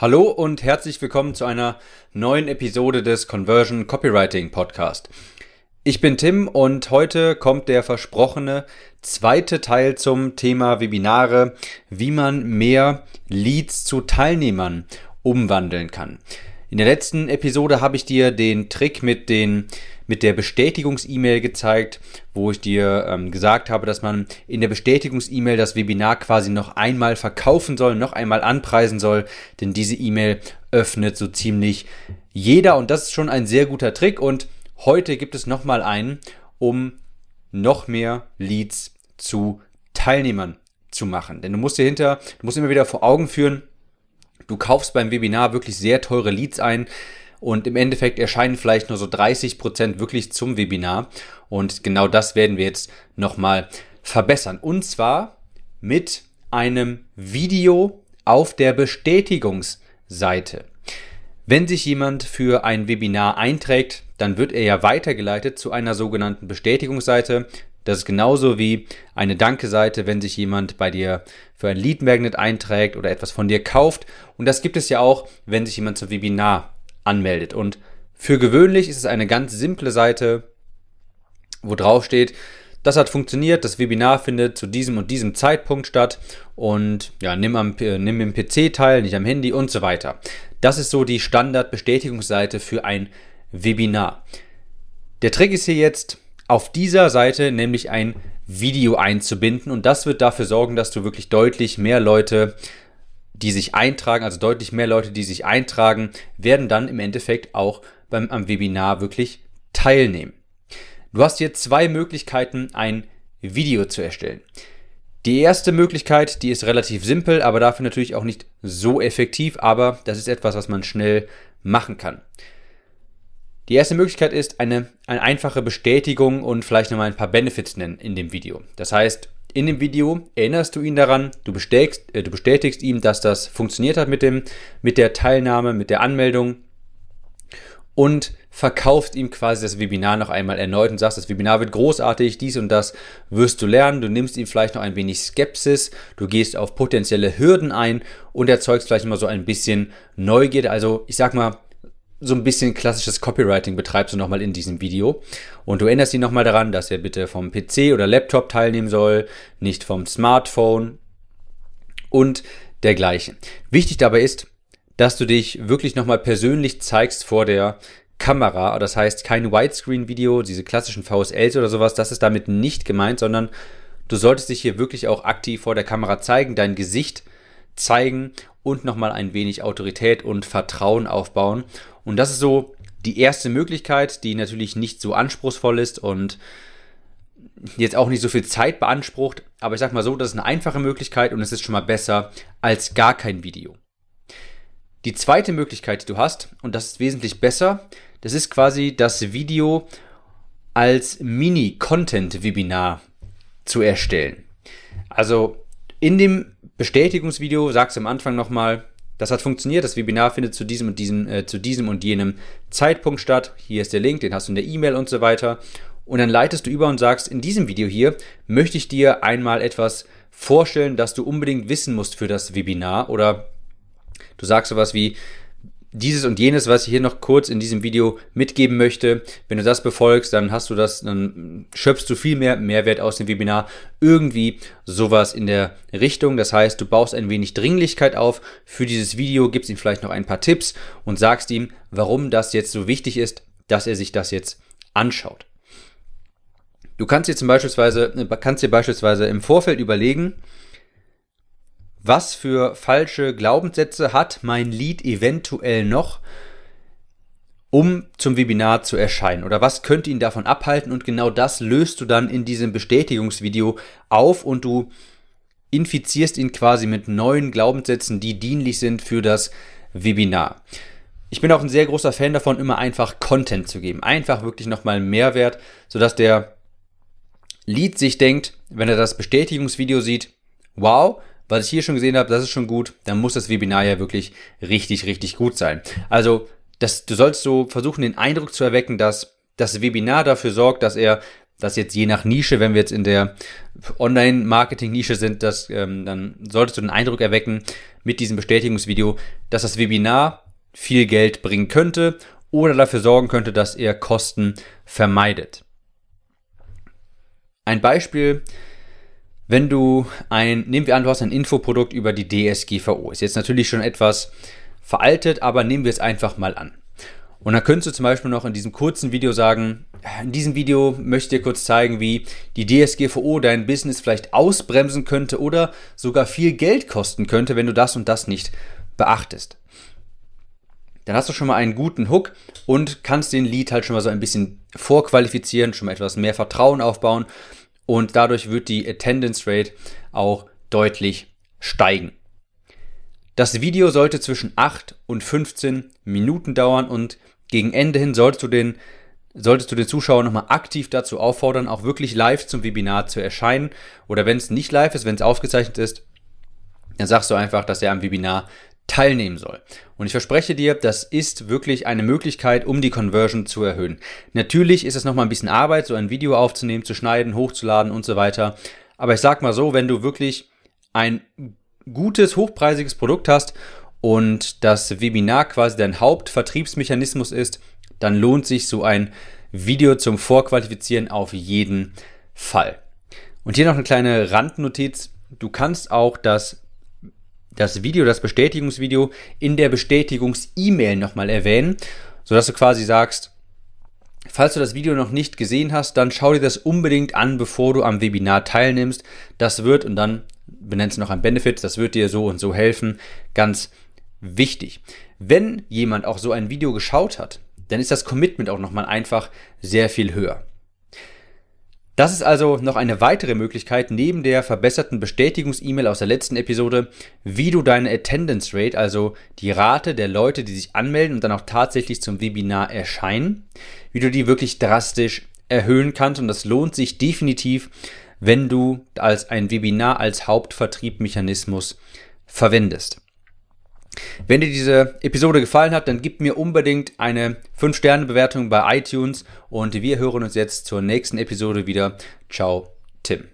Hallo und herzlich willkommen zu einer neuen Episode des Conversion Copywriting Podcast. Ich bin Tim und heute kommt der versprochene zweite Teil zum Thema Webinare, wie man mehr Leads zu Teilnehmern umwandeln kann. In der letzten Episode habe ich dir den Trick mit den mit der Bestätigungs-E-Mail gezeigt, wo ich dir ähm, gesagt habe, dass man in der Bestätigungs-E-Mail das Webinar quasi noch einmal verkaufen soll, noch einmal anpreisen soll, denn diese E-Mail öffnet so ziemlich jeder und das ist schon ein sehr guter Trick und heute gibt es nochmal einen, um noch mehr Leads zu Teilnehmern zu machen. Denn du musst dir hinter, du musst immer wieder vor Augen führen, du kaufst beim Webinar wirklich sehr teure Leads ein und im Endeffekt erscheinen vielleicht nur so 30 Prozent wirklich zum Webinar und genau das werden wir jetzt nochmal verbessern. Und zwar mit einem Video auf der Bestätigungsseite. Wenn sich jemand für ein Webinar einträgt, dann wird er ja weitergeleitet zu einer sogenannten Bestätigungsseite. Das ist genauso wie eine Danke-Seite, wenn sich jemand bei dir für ein Lead Magnet einträgt oder etwas von dir kauft. Und das gibt es ja auch, wenn sich jemand zum Webinar anmeldet. Und für gewöhnlich ist es eine ganz simple Seite, wo drauf steht, das hat funktioniert, das Webinar findet zu diesem und diesem Zeitpunkt statt und ja, nimm, am, nimm im PC teil, nicht am Handy und so weiter. Das ist so die Standard-Bestätigungsseite für ein Webinar. Der Trick ist hier jetzt, auf dieser Seite nämlich ein Video einzubinden und das wird dafür sorgen, dass du wirklich deutlich mehr Leute die sich eintragen, also deutlich mehr Leute, die sich eintragen, werden dann im Endeffekt auch beim, am Webinar wirklich teilnehmen. Du hast hier zwei Möglichkeiten, ein Video zu erstellen. Die erste Möglichkeit, die ist relativ simpel, aber dafür natürlich auch nicht so effektiv, aber das ist etwas, was man schnell machen kann. Die erste Möglichkeit ist eine, eine einfache Bestätigung und vielleicht nochmal ein paar Benefits nennen in dem Video. Das heißt, in dem Video erinnerst du ihn daran, du bestätigst, äh, du bestätigst ihm, dass das funktioniert hat mit, dem, mit der Teilnahme, mit der Anmeldung und verkaufst ihm quasi das Webinar noch einmal erneut und sagst, das Webinar wird großartig, dies und das wirst du lernen. Du nimmst ihm vielleicht noch ein wenig Skepsis, du gehst auf potenzielle Hürden ein und erzeugst vielleicht immer so ein bisschen Neugierde. Also ich sag mal, so ein bisschen klassisches Copywriting betreibst du nochmal in diesem Video. Und du erinnerst ihn nochmal daran, dass er bitte vom PC oder Laptop teilnehmen soll, nicht vom Smartphone und dergleichen. Wichtig dabei ist, dass du dich wirklich nochmal persönlich zeigst vor der Kamera. Das heißt, kein Widescreen-Video, diese klassischen VSLs oder sowas, das ist damit nicht gemeint, sondern du solltest dich hier wirklich auch aktiv vor der Kamera zeigen, dein Gesicht zeigen und nochmal ein wenig Autorität und Vertrauen aufbauen. Und das ist so die erste Möglichkeit, die natürlich nicht so anspruchsvoll ist und jetzt auch nicht so viel Zeit beansprucht. Aber ich sag mal so, das ist eine einfache Möglichkeit und es ist schon mal besser als gar kein Video. Die zweite Möglichkeit, die du hast, und das ist wesentlich besser, das ist quasi das Video als Mini-Content-Webinar zu erstellen. Also in dem Bestätigungsvideo sagst du am Anfang nochmal, das hat funktioniert, das Webinar findet zu diesem und diesem, äh, zu diesem und jenem Zeitpunkt statt. Hier ist der Link, den hast du in der E-Mail und so weiter. Und dann leitest du über und sagst, in diesem Video hier möchte ich dir einmal etwas vorstellen, das du unbedingt wissen musst für das Webinar. Oder du sagst sowas wie, dieses und jenes, was ich hier noch kurz in diesem Video mitgeben möchte. Wenn du das befolgst, dann hast du das, dann schöpfst du viel mehr Mehrwert aus dem Webinar. Irgendwie sowas in der Richtung. Das heißt, du baust ein wenig Dringlichkeit auf für dieses Video, gibst ihm vielleicht noch ein paar Tipps und sagst ihm, warum das jetzt so wichtig ist, dass er sich das jetzt anschaut. Du kannst dir zum Beispiel, kannst dir beispielsweise im Vorfeld überlegen, was für falsche Glaubenssätze hat mein Lied eventuell noch, um zum Webinar zu erscheinen? Oder was könnte ihn davon abhalten? Und genau das löst du dann in diesem Bestätigungsvideo auf und du infizierst ihn quasi mit neuen Glaubenssätzen, die dienlich sind für das Webinar. Ich bin auch ein sehr großer Fan davon, immer einfach Content zu geben. Einfach wirklich nochmal Mehrwert, sodass der Lead sich denkt, wenn er das Bestätigungsvideo sieht, wow, was ich hier schon gesehen habe, das ist schon gut, dann muss das Webinar ja wirklich richtig, richtig gut sein. Also, das, du sollst so versuchen, den Eindruck zu erwecken, dass das Webinar dafür sorgt, dass er Das jetzt je nach Nische, wenn wir jetzt in der Online-Marketing-Nische sind, das, ähm, dann solltest du den Eindruck erwecken mit diesem Bestätigungsvideo, dass das Webinar viel Geld bringen könnte oder dafür sorgen könnte, dass er Kosten vermeidet. Ein Beispiel, wenn du ein, nehmen wir an, du hast ein Infoprodukt über die DSGVO. Ist jetzt natürlich schon etwas veraltet, aber nehmen wir es einfach mal an. Und dann könntest du zum Beispiel noch in diesem kurzen Video sagen, in diesem Video möchte ich dir kurz zeigen, wie die DSGVO dein Business vielleicht ausbremsen könnte oder sogar viel Geld kosten könnte, wenn du das und das nicht beachtest. Dann hast du schon mal einen guten Hook und kannst den Lead halt schon mal so ein bisschen vorqualifizieren, schon mal etwas mehr Vertrauen aufbauen und dadurch wird die Attendance Rate auch deutlich steigen. Das Video sollte zwischen 8 und 15 Minuten dauern und gegen Ende hin solltest du den, solltest du den Zuschauer nochmal aktiv dazu auffordern, auch wirklich live zum Webinar zu erscheinen. Oder wenn es nicht live ist, wenn es aufgezeichnet ist, dann sagst du einfach, dass er am Webinar teilnehmen soll. Und ich verspreche dir, das ist wirklich eine Möglichkeit, um die Conversion zu erhöhen. Natürlich ist es nochmal ein bisschen Arbeit, so ein Video aufzunehmen, zu schneiden, hochzuladen und so weiter. Aber ich sag mal so, wenn du wirklich ein gutes, hochpreisiges Produkt hast und das Webinar quasi dein Hauptvertriebsmechanismus ist, dann lohnt sich so ein Video zum Vorqualifizieren auf jeden Fall. Und hier noch eine kleine Randnotiz. Du kannst auch das das Video, das Bestätigungsvideo in der Bestätigungs-E-Mail nochmal erwähnen, sodass du quasi sagst, Falls du das Video noch nicht gesehen hast, dann schau dir das unbedingt an, bevor du am Webinar teilnimmst. Das wird, und dann benennst du noch ein Benefit, das wird dir so und so helfen. Ganz wichtig. Wenn jemand auch so ein Video geschaut hat, dann ist das Commitment auch nochmal einfach sehr viel höher. Das ist also noch eine weitere Möglichkeit neben der verbesserten Bestätigungs-E-Mail aus der letzten Episode, wie du deine Attendance Rate, also die Rate der Leute, die sich anmelden und dann auch tatsächlich zum Webinar erscheinen, wie du die wirklich drastisch erhöhen kannst. Und das lohnt sich definitiv, wenn du als ein Webinar als Hauptvertriebmechanismus verwendest. Wenn dir diese Episode gefallen hat, dann gib mir unbedingt eine 5-Sterne-Bewertung bei iTunes und wir hören uns jetzt zur nächsten Episode wieder. Ciao, Tim.